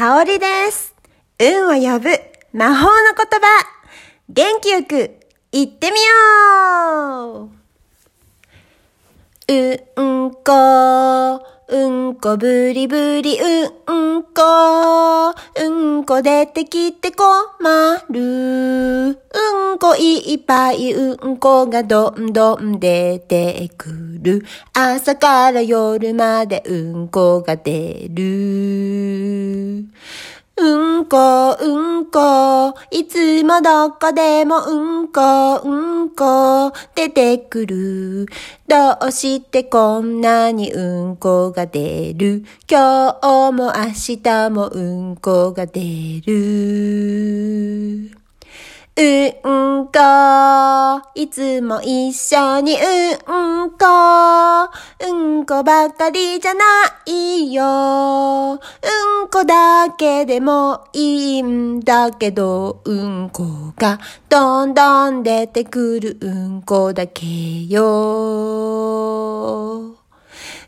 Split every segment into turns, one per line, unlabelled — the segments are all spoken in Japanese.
香りです。運を呼ぶ魔法の言葉。元気よく言ってみよううんこ、うんこぶりぶりうんこ、うんこ出てきて困る。うんこいっぱいうんこがどんどん出てくる。朝から夜までうんこが出る。うんこ、うんこ、いつもどこでもうんこ、うんこ、出てくる。どうしてこんなにうんこが出る？今日も明日もうんこが出る。うんこ、いつも一緒にうんこ、うんこばかりじゃないよ。うんこだけでもいいんだけど、うんこがどんどん出てくるうんこだけよ。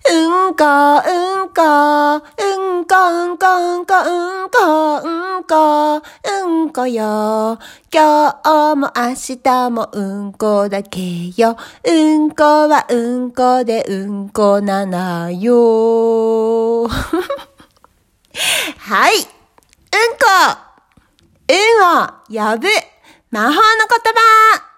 うんこ、うんこ、うんこ、うんこ、うんこ、うんこ、うんこ、うんこよ。今日も明日もうんこだけよ。うんこはうんこでうんこななよ。はい。うんこ。うんを呼ぶ魔法の言葉。